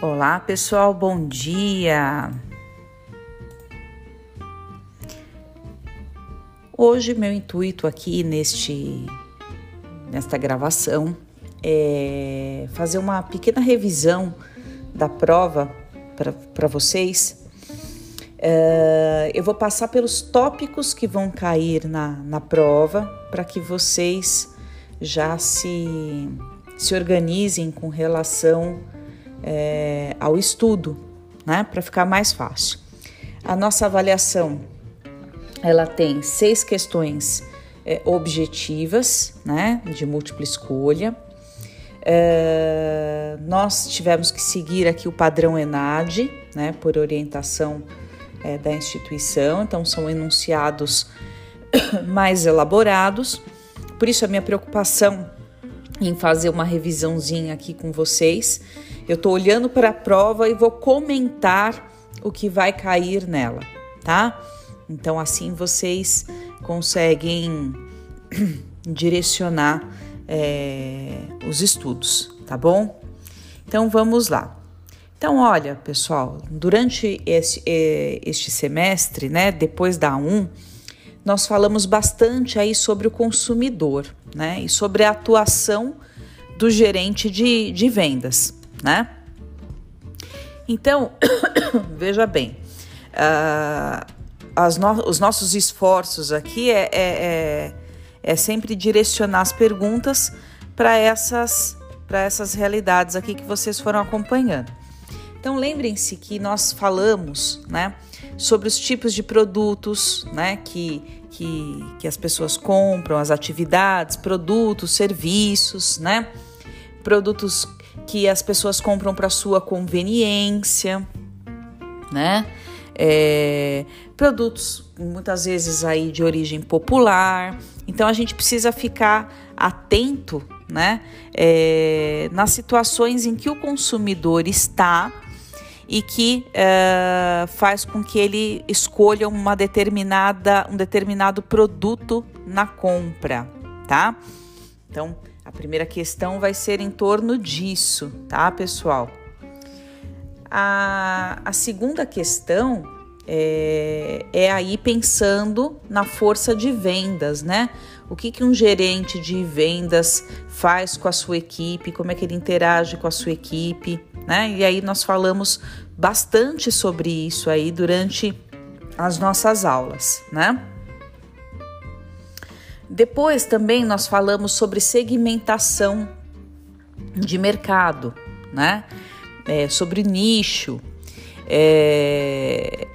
Olá, pessoal, bom dia. Hoje meu intuito aqui neste nesta gravação é fazer uma pequena revisão da prova para vocês. É, eu vou passar pelos tópicos que vão cair na, na prova para que vocês já se, se organizem com relação é, ao estudo, né, para ficar mais fácil. A nossa avaliação ela tem seis questões é, objetivas, né, de múltipla escolha. É, nós tivemos que seguir aqui o padrão ENAD, né, por orientação é, da instituição, então são enunciados mais elaborados. Por isso a minha preocupação em fazer uma revisãozinha aqui com vocês eu estou olhando para a prova e vou comentar o que vai cair nela, tá? Então assim vocês conseguem direcionar é, os estudos, tá bom? Então vamos lá. Então, olha, pessoal, durante esse, é, este semestre, né, depois da 1, nós falamos bastante aí sobre o consumidor, né, e sobre a atuação do gerente de, de vendas né? Então, veja bem, uh, no os nossos esforços aqui é, é, é, é sempre direcionar as perguntas para essas, essas realidades aqui que vocês foram acompanhando. Então, lembrem-se que nós falamos né, sobre os tipos de produtos né, que, que, que as pessoas compram, as atividades, produtos, serviços, né? Produtos que as pessoas compram para sua conveniência, né? É, produtos muitas vezes aí de origem popular. Então a gente precisa ficar atento, né? É, nas situações em que o consumidor está e que é, faz com que ele escolha uma determinada, um determinado produto na compra, tá? Então a primeira questão vai ser em torno disso, tá, pessoal? A, a segunda questão é, é, aí pensando na força de vendas, né? O que, que um gerente de vendas faz com a sua equipe, como é que ele interage com a sua equipe, né? E aí nós falamos bastante sobre isso aí durante as nossas aulas, né? Depois também nós falamos sobre segmentação de mercado, né? É, sobre nicho, é,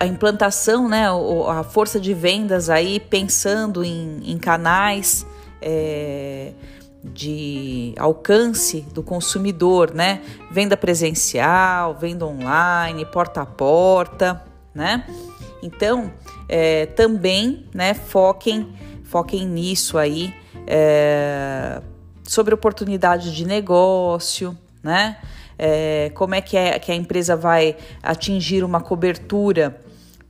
a implantação, né? A força de vendas aí pensando em, em canais é, de alcance do consumidor, né? Venda presencial, venda online, porta a porta, né? Então, é, também né, foquem, foquem nisso aí, é, sobre oportunidade de negócio, né? É, como é que, é que a empresa vai atingir uma cobertura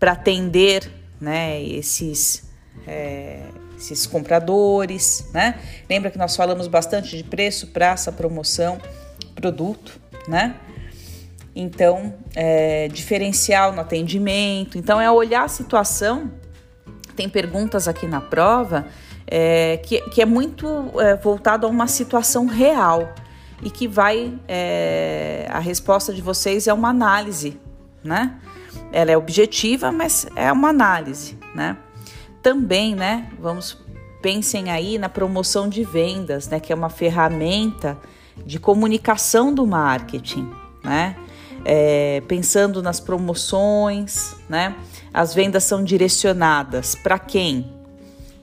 para atender né, esses, é, esses compradores, né? Lembra que nós falamos bastante de preço, praça, promoção, produto, né? Então, é, diferencial no atendimento. Então, é olhar a situação. Tem perguntas aqui na prova é, que, que é muito é, voltado a uma situação real e que vai. É, a resposta de vocês é uma análise, né? Ela é objetiva, mas é uma análise, né? Também, né? Vamos pensem aí na promoção de vendas, né? Que é uma ferramenta de comunicação do marketing, né? é, pensando nas promoções, né? As vendas são direcionadas para quem?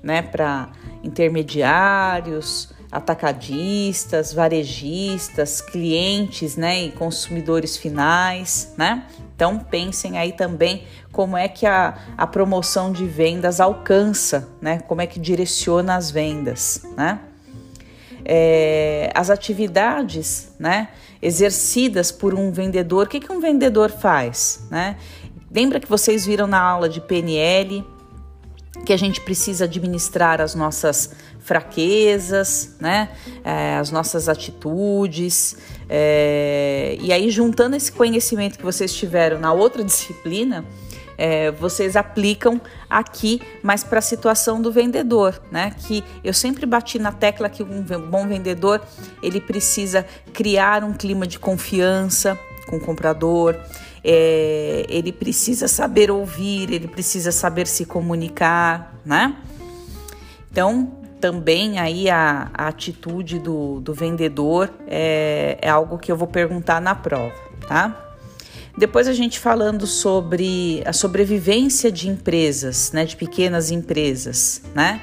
Né? Para intermediários, atacadistas, varejistas, clientes, né? E consumidores finais, né? Então pensem aí também como é que a, a promoção de vendas alcança, né? Como é que direciona as vendas, né? É, as atividades, né? exercidas por um vendedor. O que, que um vendedor faz? Né? Lembra que vocês viram na aula de PNL que a gente precisa administrar as nossas fraquezas, né? É, as nossas atitudes. É, e aí, juntando esse conhecimento que vocês tiveram na outra disciplina, é, vocês aplicam aqui, mas para a situação do vendedor, né? Que eu sempre bati na tecla que um bom vendedor ele precisa criar um clima de confiança com o comprador. É, ele precisa saber ouvir, ele precisa saber se comunicar, né? Então, também aí a, a atitude do, do vendedor é, é algo que eu vou perguntar na prova, tá? Depois a gente falando sobre a sobrevivência de empresas, né, de pequenas empresas, né,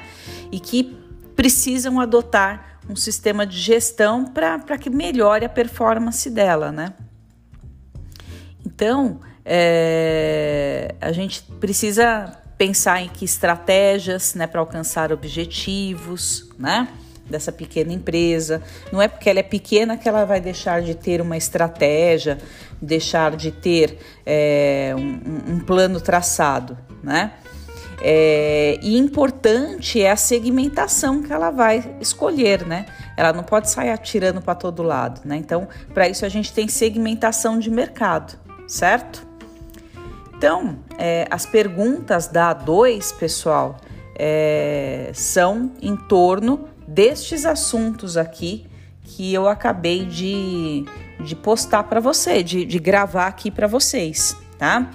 e que precisam adotar um sistema de gestão para que melhore a performance dela, né. Então, é, a gente precisa pensar em que estratégias, né, para alcançar objetivos, né, dessa pequena empresa. Não é porque ela é pequena que ela vai deixar de ter uma estratégia, deixar de ter é, um, um, plano traçado, né? É, e importante é a segmentação que ela vai escolher, né? Ela não pode sair atirando para todo lado, né? Então, para isso a gente tem segmentação de mercado, certo? Então, é, as perguntas da A2, pessoal, é, são em torno destes assuntos aqui que eu acabei de, de postar para você, de, de gravar aqui para vocês, tá?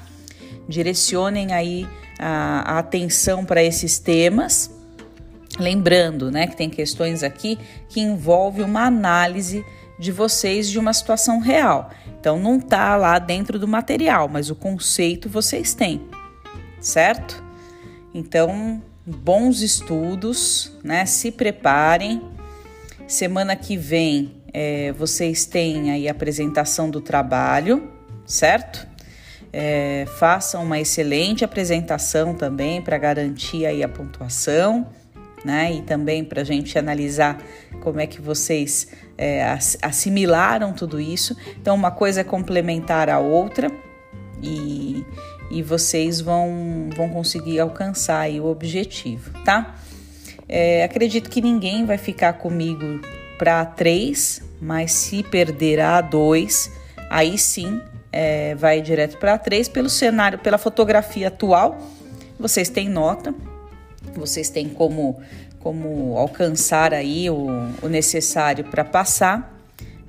Direcionem aí a, a atenção para esses temas. Lembrando, né, que tem questões aqui que envolvem uma análise de vocês de uma situação real. Então não tá lá dentro do material, mas o conceito vocês têm, certo? Então bons estudos, né? Se preparem. Semana que vem é, vocês têm aí a apresentação do trabalho, certo? É, façam uma excelente apresentação também para garantir aí a pontuação, né? E também para a gente analisar como é que vocês é, assimilaram tudo isso. Então, uma coisa é complementar a outra e, e vocês vão, vão conseguir alcançar o objetivo, tá? É, acredito que ninguém vai ficar comigo para três, mas se perder a dois, aí sim é, vai direto para três pelo cenário, pela fotografia atual. Vocês têm nota, vocês têm como como alcançar aí o, o necessário para passar.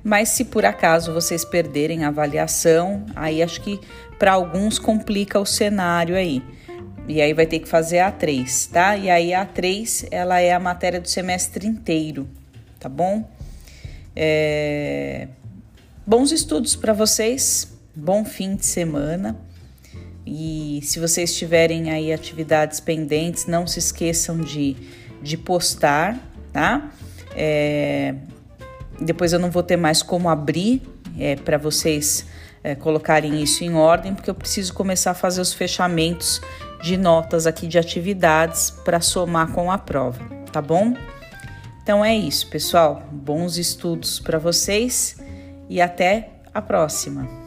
Mas se por acaso vocês perderem a avaliação, aí acho que para alguns complica o cenário aí. E aí vai ter que fazer a A3, tá? E aí a A3, ela é a matéria do semestre inteiro, tá bom? É... Bons estudos para vocês, bom fim de semana. E se vocês tiverem aí atividades pendentes, não se esqueçam de, de postar, tá? É... Depois eu não vou ter mais como abrir é, para vocês é, colocarem isso em ordem, porque eu preciso começar a fazer os fechamentos de notas aqui de atividades para somar com a prova, tá bom? Então é isso, pessoal. Bons estudos para vocês e até a próxima.